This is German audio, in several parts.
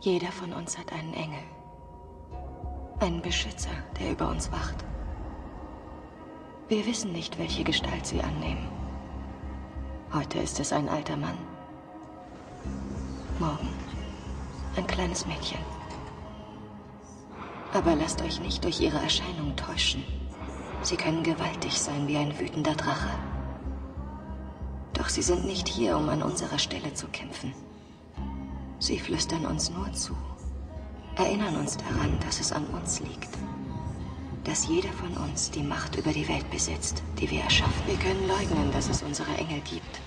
Jeder von uns hat einen Engel. Einen Beschützer, der über uns wacht. Wir wissen nicht, welche Gestalt sie annehmen. Heute ist es ein alter Mann. Morgen ein kleines Mädchen. Aber lasst euch nicht durch ihre Erscheinung täuschen. Sie können gewaltig sein wie ein wütender Drache. Doch sie sind nicht hier, um an unserer Stelle zu kämpfen. Sie flüstern uns nur zu, erinnern uns daran, dass es an uns liegt. Dass jeder von uns die Macht über die Welt besitzt, die wir erschaffen. Wir können leugnen, dass es unsere Engel gibt.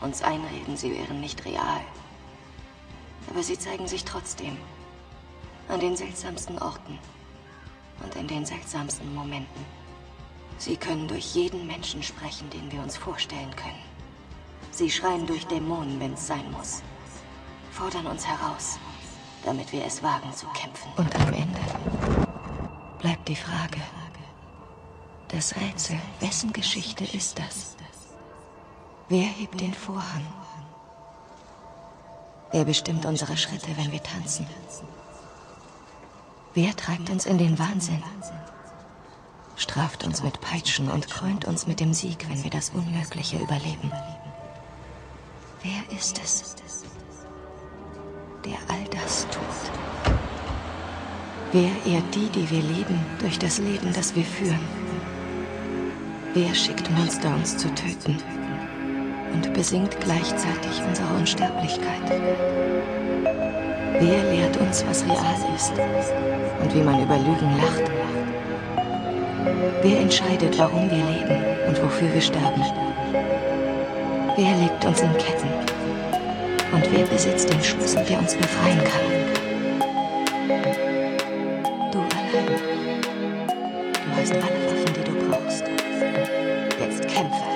Uns einreden, sie wären nicht real. Aber sie zeigen sich trotzdem. An den seltsamsten Orten und in den seltsamsten Momenten. Sie können durch jeden Menschen sprechen, den wir uns vorstellen können. Sie schreien durch Dämonen, wenn es sein muss. Fordern uns heraus, damit wir es wagen zu kämpfen. Und am Ende bleibt die Frage, das Rätsel, wessen Geschichte ist das? Wer hebt den Vorhang? Wer bestimmt unsere Schritte, wenn wir tanzen? Wer treibt uns in den Wahnsinn? Straft uns mit Peitschen und krönt uns mit dem Sieg, wenn wir das Unmögliche überleben. Wer ist es, der all das tut? Wer ehrt die, die wir lieben, durch das Leben, das wir führen? Wer schickt Monster, uns zu töten? Und besingt gleichzeitig unsere Unsterblichkeit? Wer lehrt uns, was real ist und wie man über Lügen lacht? Wer entscheidet, warum wir leben und wofür wir sterben? Wer legt uns in Ketten? Und wer besitzt den Schlüssel, der uns befreien kann? Du allein. Du hast alle Waffen, die du brauchst. Jetzt kämpfe.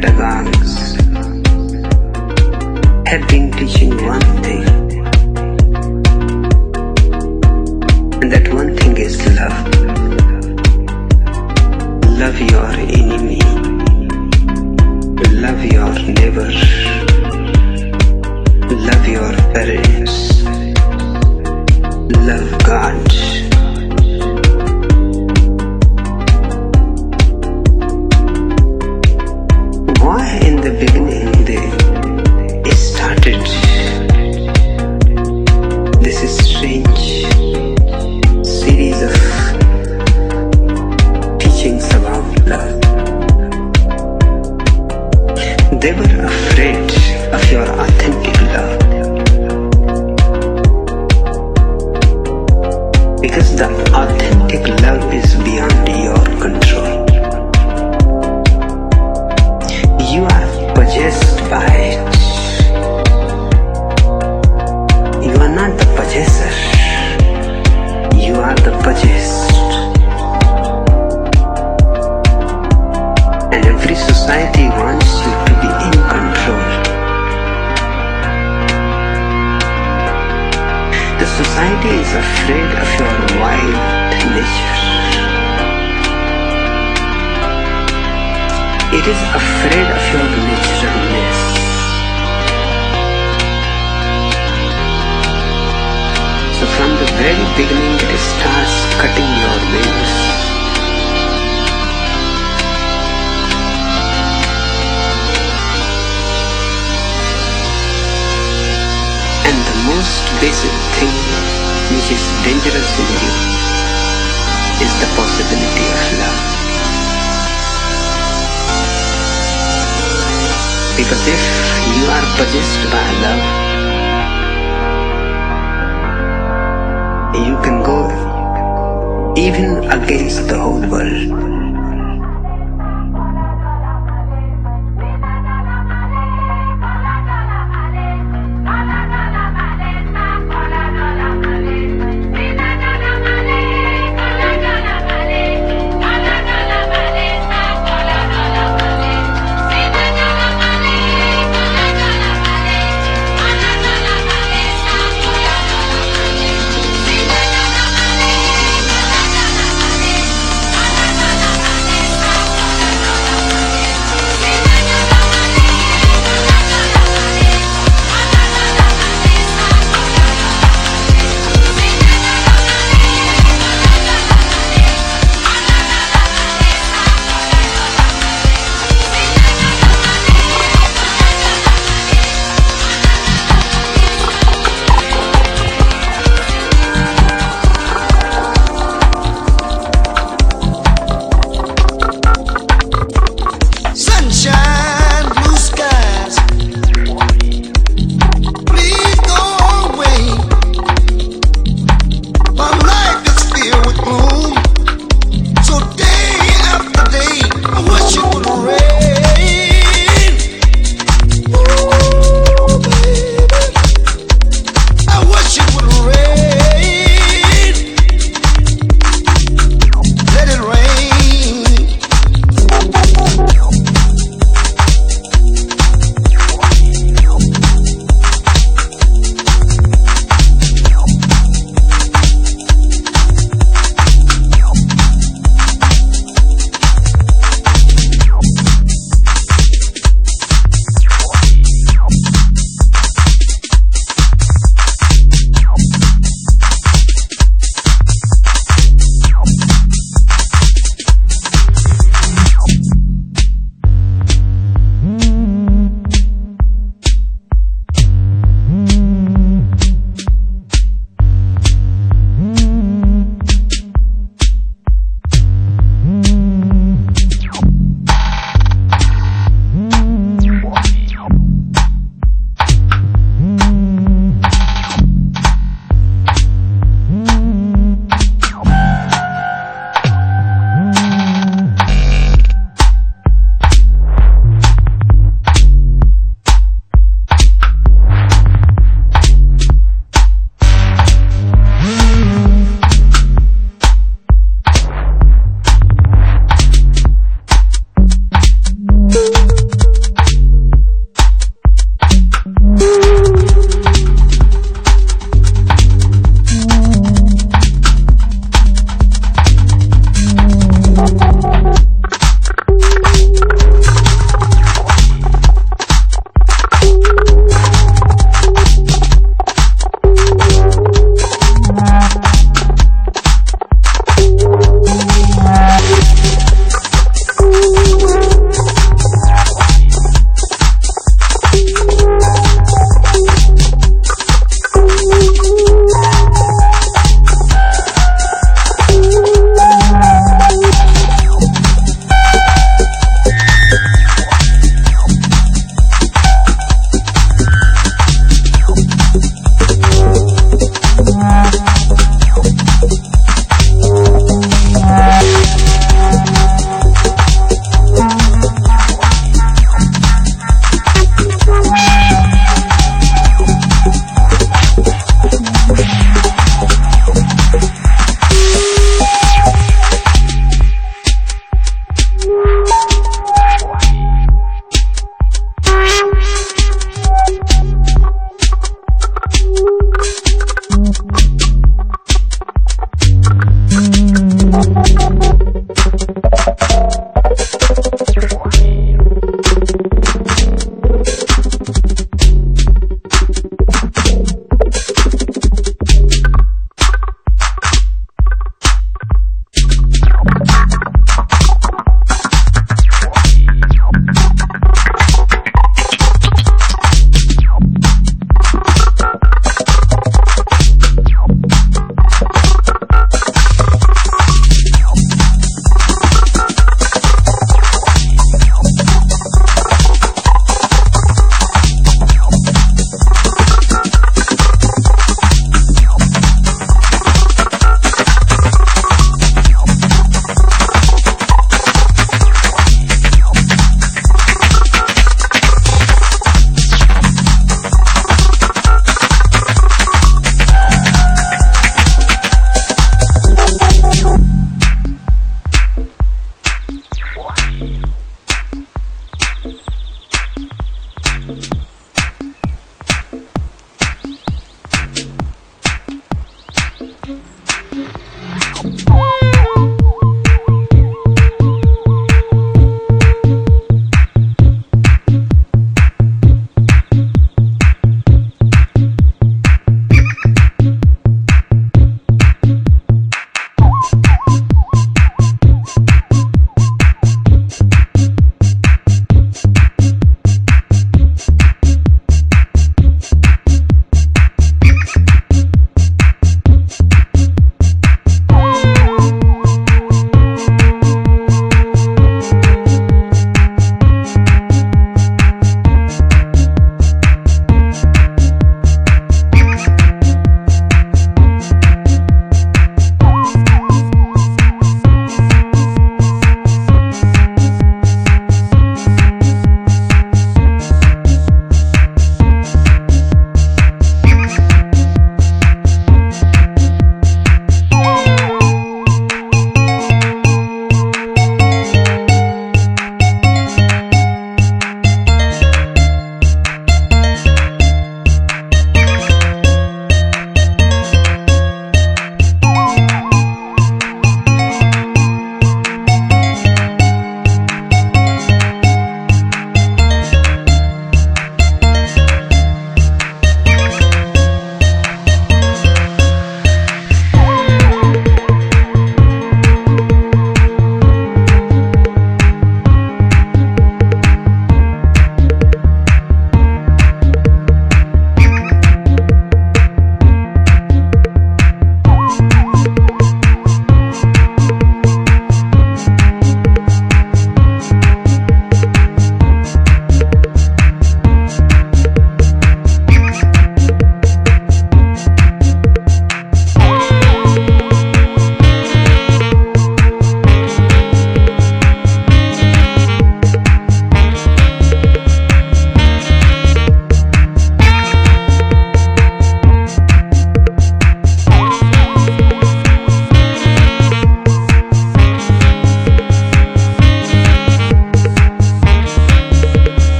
pedagogues have been teaching one thing, and that one thing is love. Love your enemy, love your neighbor, love your parents, love God. the baby.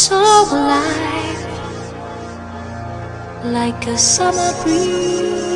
so alive like a summer breeze.